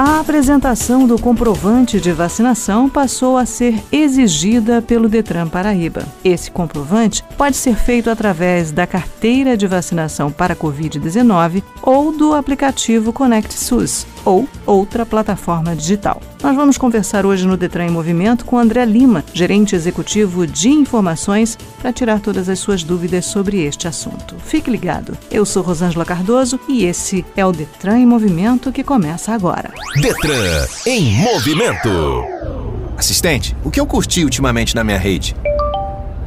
A apresentação do comprovante de vacinação passou a ser exigida pelo Detran Paraíba. Esse comprovante pode ser feito através da carteira de vacinação para Covid-19 ou do aplicativo Conect SUS ou outra plataforma digital. Nós vamos conversar hoje no Detran em Movimento com André Lima, gerente executivo de informações, para tirar todas as suas dúvidas sobre este assunto. Fique ligado. Eu sou Rosângela Cardoso e esse é o Detran em Movimento que começa agora. Detran em Movimento. Assistente, o que eu curti ultimamente na minha rede?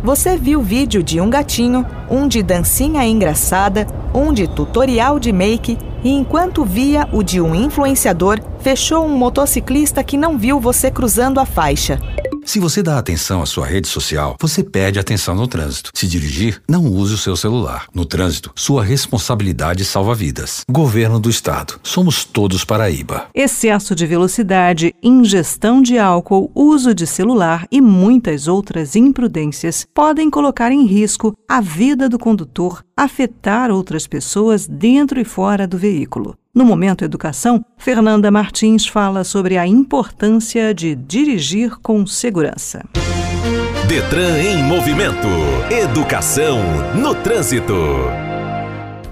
Você viu vídeo de um gatinho, um de dancinha engraçada, um de tutorial de make e enquanto via o de um influenciador, fechou um motociclista que não viu você cruzando a faixa. Se você dá atenção à sua rede social, você perde atenção no trânsito. Se dirigir, não use o seu celular. No trânsito, sua responsabilidade salva vidas. Governo do Estado. Somos todos Paraíba. Excesso de velocidade, ingestão de álcool, uso de celular e muitas outras imprudências podem colocar em risco a vida do condutor, afetar outras pessoas dentro e fora do veículo. No Momento Educação, Fernanda Martins fala sobre a importância de dirigir com segurança. Detran em movimento. Educação no trânsito.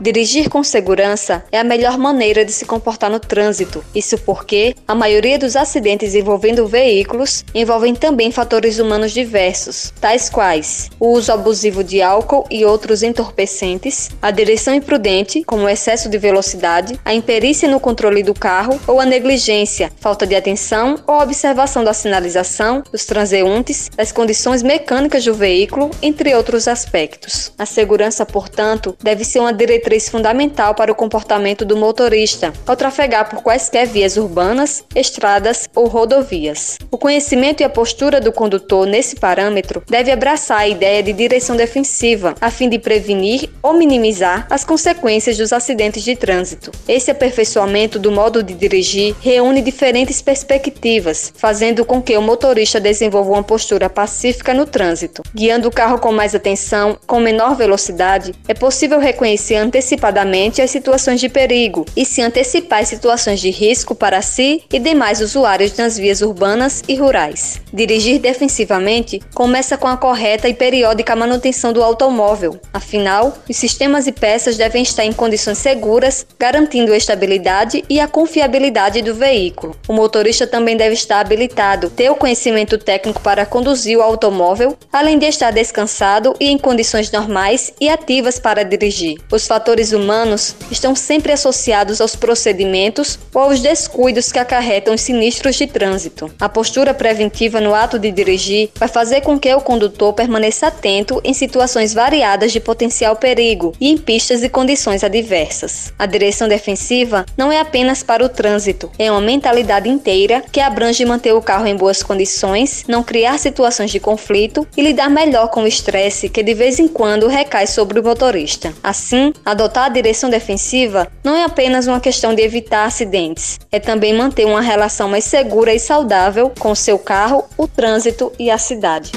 Dirigir com segurança é a melhor maneira de se comportar no trânsito. Isso porque a maioria dos acidentes envolvendo veículos envolvem também fatores humanos diversos, tais quais o uso abusivo de álcool e outros entorpecentes, a direção imprudente, como o excesso de velocidade, a imperícia no controle do carro ou a negligência, falta de atenção ou observação da sinalização, dos transeuntes, das condições mecânicas do veículo, entre outros aspectos. A segurança, portanto, deve ser uma diretriz diretriz fundamental para o comportamento do motorista ao trafegar por quaisquer vias urbanas, estradas ou rodovias. O conhecimento e a postura do condutor nesse parâmetro deve abraçar a ideia de direção defensiva, a fim de prevenir ou minimizar as consequências dos acidentes de trânsito. Esse aperfeiçoamento do modo de dirigir reúne diferentes perspectivas, fazendo com que o motorista desenvolva uma postura pacífica no trânsito. Guiando o carro com mais atenção, com menor velocidade, é possível reconhecer antecipadamente antecipadamente as situações de perigo e se antecipar as situações de risco para si e demais usuários nas vias urbanas e rurais. Dirigir defensivamente começa com a correta e periódica manutenção do automóvel. Afinal, os sistemas e peças devem estar em condições seguras, garantindo a estabilidade e a confiabilidade do veículo. O motorista também deve estar habilitado, ter o conhecimento técnico para conduzir o automóvel, além de estar descansado e em condições normais e ativas para dirigir. Os fatores fatores humanos estão sempre associados aos procedimentos ou aos descuidos que acarretam os sinistros de trânsito. A postura preventiva no ato de dirigir vai fazer com que o condutor permaneça atento em situações variadas de potencial perigo e em pistas e condições adversas. A direção defensiva não é apenas para o trânsito, é uma mentalidade inteira que abrange manter o carro em boas condições, não criar situações de conflito e lidar melhor com o estresse que de vez em quando recai sobre o motorista. Assim, a Adotar a direção defensiva não é apenas uma questão de evitar acidentes, é também manter uma relação mais segura e saudável com seu carro, o trânsito e a cidade.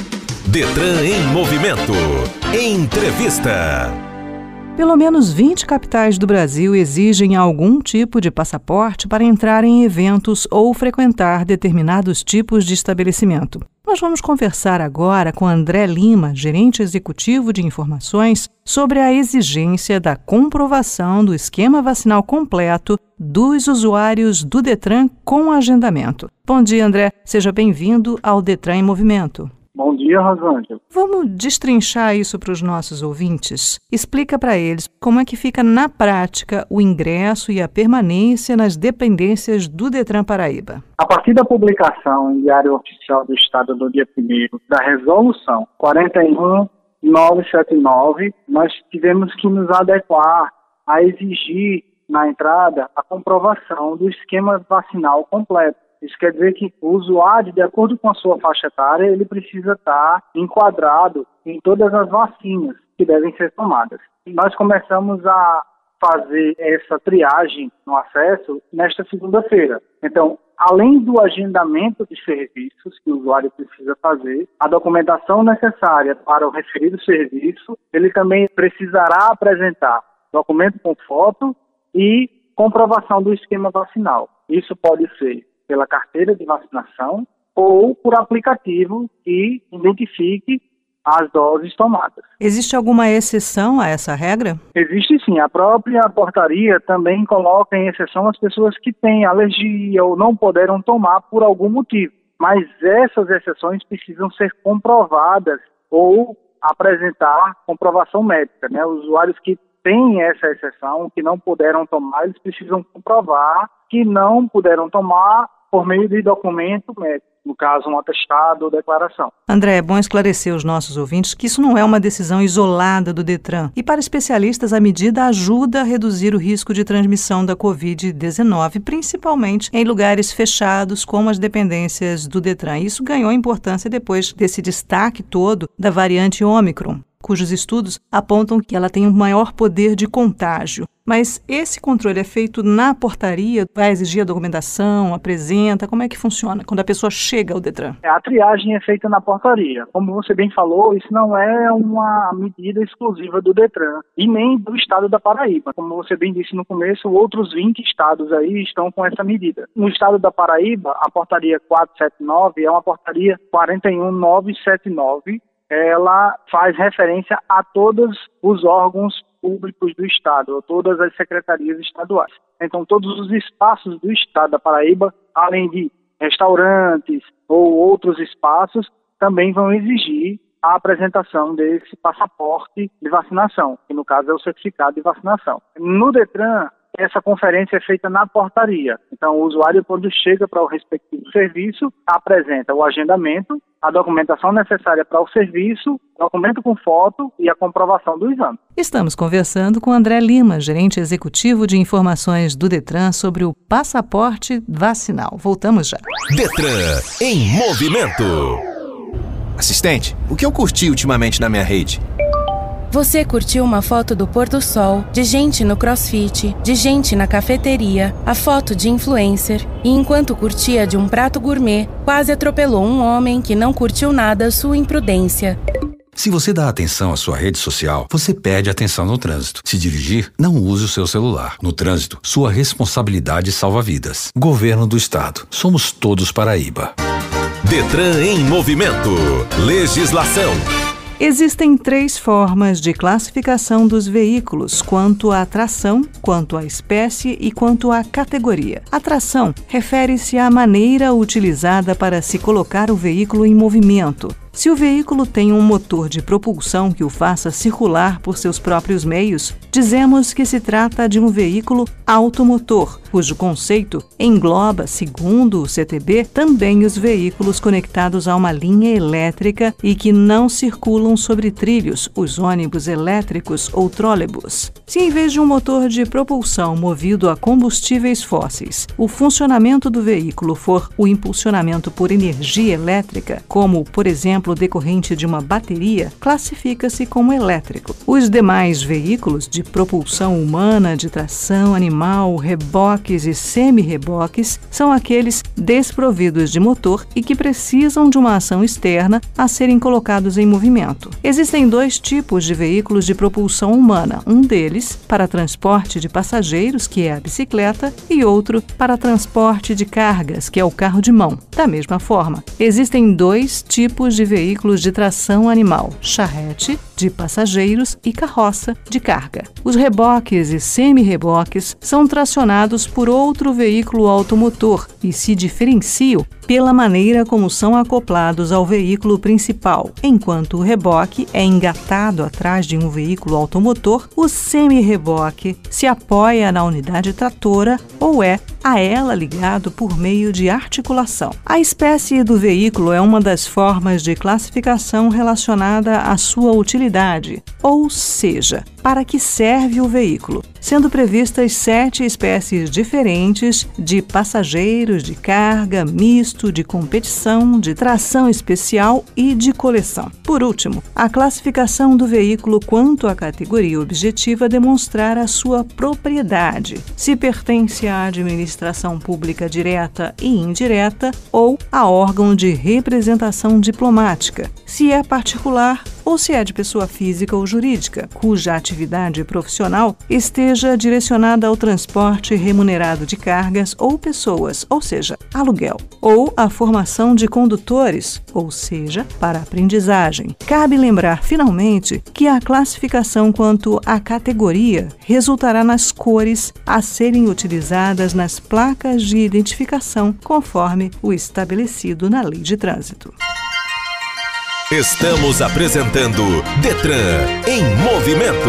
Detran em movimento. Entrevista. Pelo menos 20 capitais do Brasil exigem algum tipo de passaporte para entrar em eventos ou frequentar determinados tipos de estabelecimento. Nós vamos conversar agora com André Lima, gerente executivo de informações, sobre a exigência da comprovação do esquema vacinal completo dos usuários do Detran com agendamento. Bom dia, André. Seja bem-vindo ao Detran em Movimento. Bom dia, Rosângela. Vamos destrinchar isso para os nossos ouvintes? Explica para eles como é que fica na prática o ingresso e a permanência nas dependências do Detran Paraíba. A partir da publicação em Diário Oficial do Estado do dia 1 da Resolução 41979, nós tivemos que nos adequar a exigir na entrada a comprovação do esquema vacinal completo. Isso quer dizer que o usuário, de acordo com a sua faixa etária, ele precisa estar enquadrado em todas as vacinas que devem ser tomadas. Nós começamos a fazer essa triagem no acesso nesta segunda-feira. Então, além do agendamento de serviços que o usuário precisa fazer, a documentação necessária para o referido serviço, ele também precisará apresentar documento com foto e comprovação do esquema vacinal. Isso pode ser pela carteira de vacinação ou por aplicativo que identifique as doses tomadas. Existe alguma exceção a essa regra? Existe sim. A própria portaria também coloca em exceção as pessoas que têm alergia ou não puderam tomar por algum motivo. Mas essas exceções precisam ser comprovadas ou apresentar comprovação médica. Né? Os usuários que têm essa exceção, que não puderam tomar, eles precisam comprovar que não puderam tomar por meio de documento médico no caso, um atestado ou declaração. André, é bom esclarecer os nossos ouvintes que isso não é uma decisão isolada do Detran. E para especialistas, a medida ajuda a reduzir o risco de transmissão da Covid-19, principalmente em lugares fechados, como as dependências do Detran. Isso ganhou importância depois desse destaque todo da variante Ômicron cujos estudos apontam que ela tem um maior poder de contágio. Mas esse controle é feito na portaria? Vai exigir a documentação, apresenta? Como é que funciona quando a pessoa chega ao Detran? A triagem é feita na portaria. Como você bem falou, isso não é uma medida exclusiva do Detran e nem do estado da Paraíba. Como você bem disse no começo, outros 20 estados aí estão com essa medida. No estado da Paraíba, a portaria 479 é uma portaria 41979 ela faz referência a todos os órgãos públicos do Estado, todas as secretarias estaduais. Então, todos os espaços do Estado da Paraíba, além de restaurantes ou outros espaços, também vão exigir a apresentação desse passaporte de vacinação, que no caso é o certificado de vacinação. No Detran, essa conferência é feita na portaria. Então, o usuário, quando chega para o respectivo serviço, apresenta o agendamento, a documentação necessária para o serviço, documento com foto e a comprovação do exame. Estamos conversando com André Lima, gerente executivo de informações do Detran sobre o passaporte vacinal. Voltamos já. Detran em movimento. Assistente, o que eu curti ultimamente na minha rede? Você curtiu uma foto do pôr do sol, de gente no crossfit, de gente na cafeteria, a foto de influencer, e enquanto curtia de um prato gourmet, quase atropelou um homem que não curtiu nada sua imprudência. Se você dá atenção à sua rede social, você perde atenção no trânsito. Se dirigir, não use o seu celular. No trânsito, sua responsabilidade salva vidas. Governo do Estado. Somos todos Paraíba. Detran em movimento. Legislação. Existem três formas de classificação dos veículos quanto à tração, quanto à espécie e quanto à categoria. A tração refere-se à maneira utilizada para se colocar o veículo em movimento. Se o veículo tem um motor de propulsão que o faça circular por seus próprios meios, dizemos que se trata de um veículo automotor, cujo conceito engloba, segundo o CTB, também os veículos conectados a uma linha elétrica e que não circulam sobre trilhos, os ônibus elétricos ou trólebus. Se em vez de um motor de propulsão movido a combustíveis fósseis, o funcionamento do veículo for o impulsionamento por energia elétrica, como, por exemplo, exemplo decorrente de uma bateria, classifica-se como elétrico. Os demais veículos de propulsão humana, de tração animal, reboques e semi-reboques são aqueles desprovidos de motor e que precisam de uma ação externa a serem colocados em movimento. Existem dois tipos de veículos de propulsão humana, um deles para transporte de passageiros, que é a bicicleta, e outro para transporte de cargas, que é o carro de mão. Da mesma forma, existem dois tipos de veículos de tração animal, charrete, de passageiros e carroça de carga. Os reboques e semi-reboques são tracionados por outro veículo automotor e se diferenciam pela maneira como são acoplados ao veículo principal. Enquanto o reboque é engatado atrás de um veículo automotor, o semi-reboque se apoia na unidade tratora ou é a ela ligado por meio de articulação. A espécie do veículo é uma das formas de classificação relacionada à sua utilidade, ou seja, para que serve o veículo, sendo previstas sete espécies diferentes de passageiros, de carga, misto, de competição, de tração especial e de coleção. Por último, a classificação do veículo quanto à categoria objetiva demonstrar a sua propriedade, se pertence à administração pública direta e indireta ou a órgão de representação diplomática, se é particular ou se é de pessoa física ou jurídica, cuja atividade profissional esteja direcionada ao transporte remunerado de cargas ou pessoas, ou seja, aluguel, ou a formação de condutores, ou seja, para aprendizagem. Cabe lembrar, finalmente, que a classificação quanto à categoria resultará nas cores a serem utilizadas nas placas de identificação, conforme o estabelecido na Lei de Trânsito. Estamos apresentando Detran em movimento.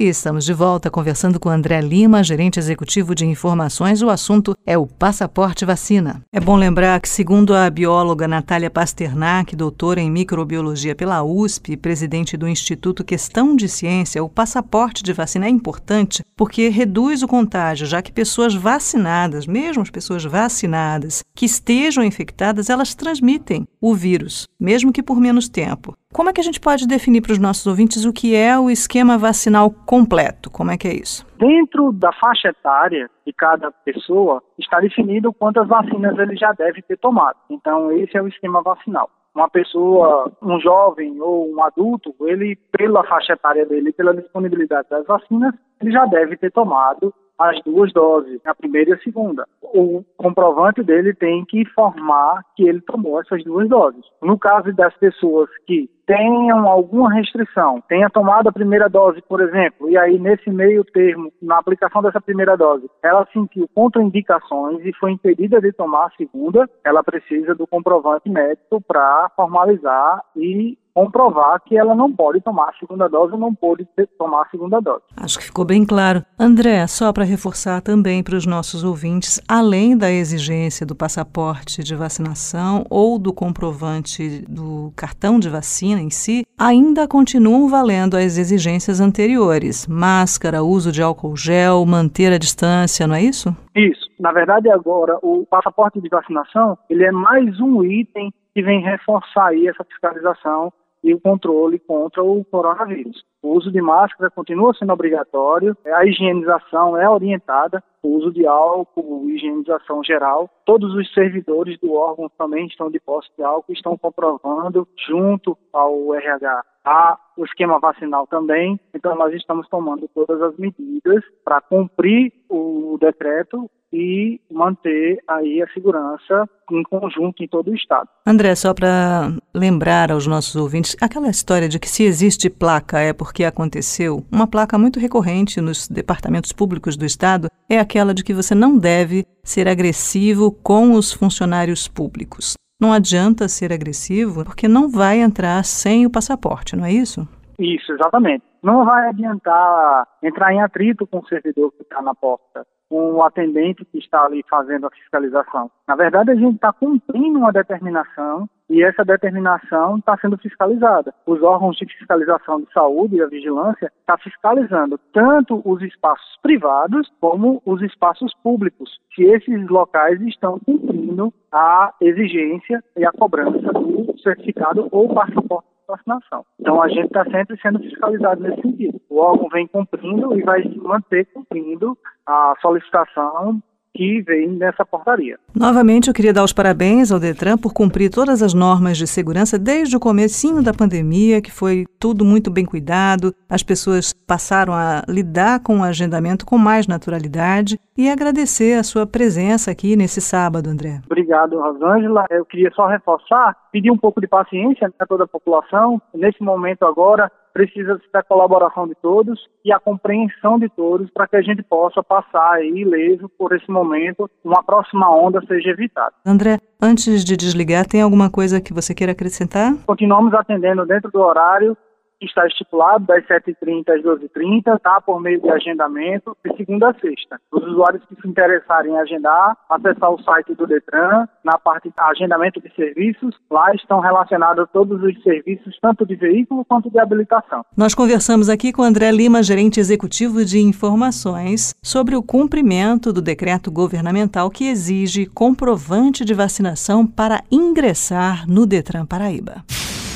Estamos de volta conversando com André Lima, gerente executivo de informações. O assunto é o passaporte vacina. É bom lembrar que, segundo a bióloga Natália Pasternak, doutora em microbiologia pela USP e presidente do Instituto Questão de Ciência, o passaporte de vacina é importante porque reduz o contágio, já que pessoas vacinadas, mesmo as pessoas vacinadas que estejam infectadas, elas transmitem o vírus, mesmo que por menos tempo. Como é que a gente pode definir para os nossos ouvintes o que é o esquema vacinal completo? Como é que é isso? Dentro da faixa etária de cada pessoa está definido quantas vacinas ele já deve ter tomado. Então, esse é o esquema vacinal. Uma pessoa, um jovem ou um adulto, ele, pela faixa etária dele, pela disponibilidade das vacinas, ele já deve ter tomado as duas doses, a primeira e a segunda. O comprovante dele tem que informar que ele tomou essas duas doses. No caso das pessoas que tenham alguma restrição, tenha tomado a primeira dose, por exemplo, e aí nesse meio termo, na aplicação dessa primeira dose, ela sentiu contraindicações e foi impedida de tomar a segunda, ela precisa do comprovante médico para formalizar e comprovar que ela não pode tomar a segunda dose ou não pode tomar a segunda dose. Acho que ficou bem claro. André, só para reforçar também para os nossos ouvintes, além da exigência do passaporte de vacinação ou do comprovante do cartão de vacina em si, ainda continuam valendo as exigências anteriores: máscara, uso de álcool gel, manter a distância, não é isso? Isso. Na verdade, agora, o passaporte de vacinação, ele é mais um item que vem reforçar aí essa fiscalização e o controle contra o coronavírus. O uso de máscara continua sendo obrigatório, a higienização é orientada, o uso de álcool, higienização geral. Todos os servidores do órgão também estão de posse de álcool, estão comprovando junto ao RH a o esquema vacinal também. Então, nós estamos tomando todas as medidas para cumprir o decreto e manter aí a segurança em conjunto em todo o estado. André, só para lembrar aos nossos ouvintes, aquela história de que se existe placa é porque aconteceu, uma placa muito recorrente nos departamentos públicos do estado é aquela de que você não deve ser agressivo com os funcionários públicos. Não adianta ser agressivo porque não vai entrar sem o passaporte, não é isso? Isso, exatamente. Não vai adiantar entrar em atrito com o servidor que está na porta com o atendente que está ali fazendo a fiscalização. Na verdade, a gente está cumprindo uma determinação e essa determinação está sendo fiscalizada. Os órgãos de fiscalização de saúde e a vigilância estão tá fiscalizando tanto os espaços privados como os espaços públicos, se esses locais estão cumprindo a exigência e a cobrança do certificado ou passaporte vacinação. Então a gente está sempre sendo fiscalizado nesse sentido. O órgão vem cumprindo e vai manter cumprindo a solicitação que vem nessa portaria. Novamente, eu queria dar os parabéns ao Detran por cumprir todas as normas de segurança desde o comecinho da pandemia, que foi tudo muito bem cuidado. As pessoas passaram a lidar com o agendamento com mais naturalidade e agradecer a sua presença aqui nesse sábado, André. Obrigado, Rosângela. Eu queria só reforçar, pedir um pouco de paciência a toda a população. Nesse momento agora, precisa da colaboração de todos e a compreensão de todos para que a gente possa passar aí ileso por esse momento, uma próxima onda seja evitada. André, antes de desligar, tem alguma coisa que você queira acrescentar? Continuamos atendendo dentro do horário está estipulado das 7h30 às 12h30, tá? Por meio de agendamento, de segunda a sexta. Os usuários que se interessarem em agendar, acessar o site do Detran, na parte de agendamento de serviços, lá estão relacionados todos os serviços, tanto de veículo quanto de habilitação. Nós conversamos aqui com André Lima, gerente executivo de informações, sobre o cumprimento do decreto governamental que exige comprovante de vacinação para ingressar no Detran Paraíba.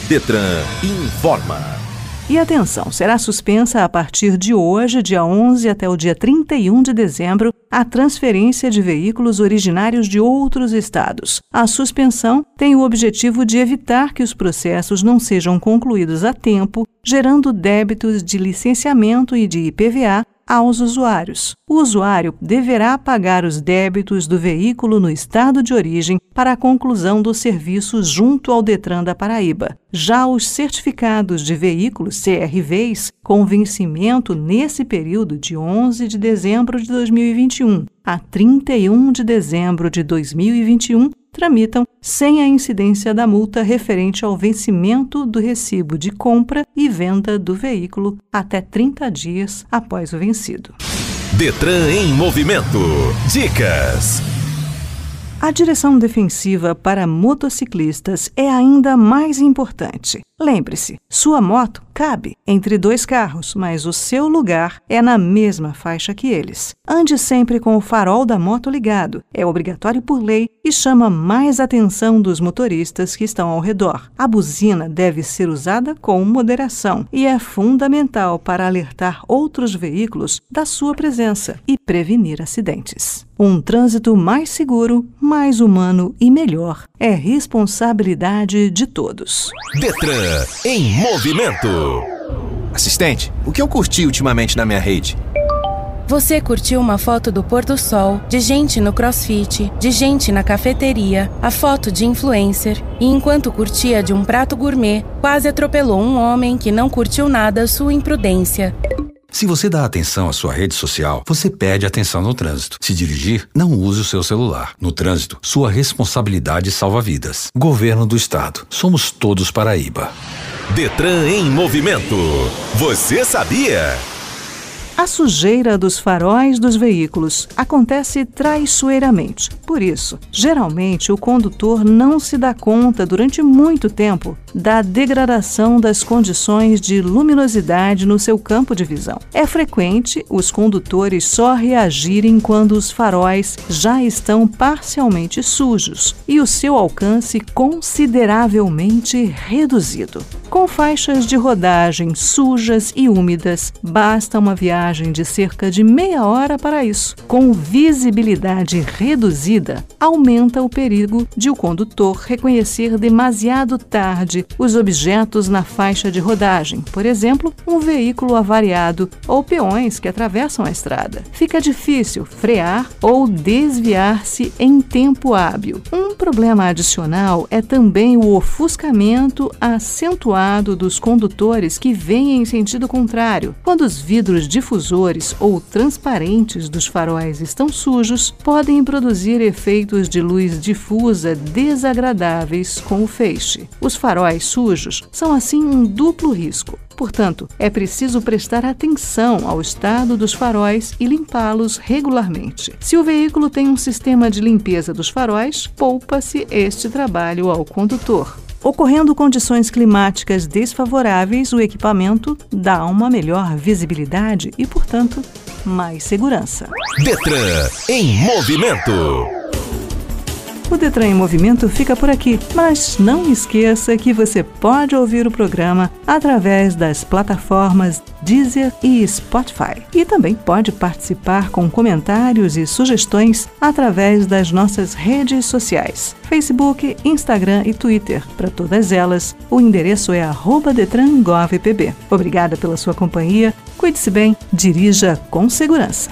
Detran informa. E atenção, será suspensa a partir de hoje, dia 11 até o dia 31 de dezembro, a transferência de veículos originários de outros estados. A suspensão tem o objetivo de evitar que os processos não sejam concluídos a tempo, gerando débitos de licenciamento e de IPVA aos usuários. O usuário deverá pagar os débitos do veículo no estado de origem para a conclusão do serviço junto ao Detran da Paraíba. Já os certificados de veículos CRVs com vencimento nesse período de 11 de dezembro de 2021 a 31 de dezembro de 2021 tramitam sem a incidência da multa referente ao vencimento do recibo de compra e venda do veículo até 30 dias após o vencido. Detran em movimento. Dicas. A direção defensiva para motociclistas é ainda mais importante. Lembre-se, sua moto cabe entre dois carros, mas o seu lugar é na mesma faixa que eles. Ande sempre com o farol da moto ligado. É obrigatório por lei e chama mais atenção dos motoristas que estão ao redor. A buzina deve ser usada com moderação e é fundamental para alertar outros veículos da sua presença e prevenir acidentes. Um trânsito mais seguro, mais humano e melhor é responsabilidade de todos. Detran em movimento. Assistente, o que eu curti ultimamente na minha rede? Você curtiu uma foto do pôr do sol, de gente no crossfit, de gente na cafeteria, a foto de influencer, e enquanto curtia de um prato gourmet, quase atropelou um homem que não curtiu nada sua imprudência. Se você dá atenção à sua rede social, você perde atenção no trânsito. Se dirigir, não use o seu celular. No trânsito, sua responsabilidade salva vidas. Governo do Estado. Somos todos Paraíba. Detran em movimento. Você sabia? A sujeira dos faróis dos veículos acontece traiçoeiramente. Por isso, geralmente o condutor não se dá conta durante muito tempo da degradação das condições de luminosidade no seu campo de visão. É frequente os condutores só reagirem quando os faróis já estão parcialmente sujos e o seu alcance consideravelmente reduzido. Com faixas de rodagem sujas e úmidas, basta uma viagem de cerca de meia hora para isso. Com visibilidade reduzida, aumenta o perigo de o condutor reconhecer demasiado tarde os objetos na faixa de rodagem, por exemplo, um veículo avariado ou peões que atravessam a estrada. Fica difícil frear ou desviar-se em tempo hábil. Problema adicional é também o ofuscamento acentuado dos condutores que vêm em sentido contrário. Quando os vidros difusores ou transparentes dos faróis estão sujos, podem produzir efeitos de luz difusa desagradáveis com o feixe. Os faróis sujos são assim um duplo risco. Portanto, é preciso prestar atenção ao estado dos faróis e limpá-los regularmente. Se o veículo tem um sistema de limpeza dos faróis, poupa-se este trabalho ao condutor. Ocorrendo condições climáticas desfavoráveis, o equipamento dá uma melhor visibilidade e, portanto, mais segurança. Detran em movimento. O Detran em Movimento fica por aqui, mas não esqueça que você pode ouvir o programa através das plataformas Deezer e Spotify. E também pode participar com comentários e sugestões através das nossas redes sociais: Facebook, Instagram e Twitter. Para todas elas, o endereço é @detrangovpb. Obrigada pela sua companhia. Cuide-se bem, dirija com segurança.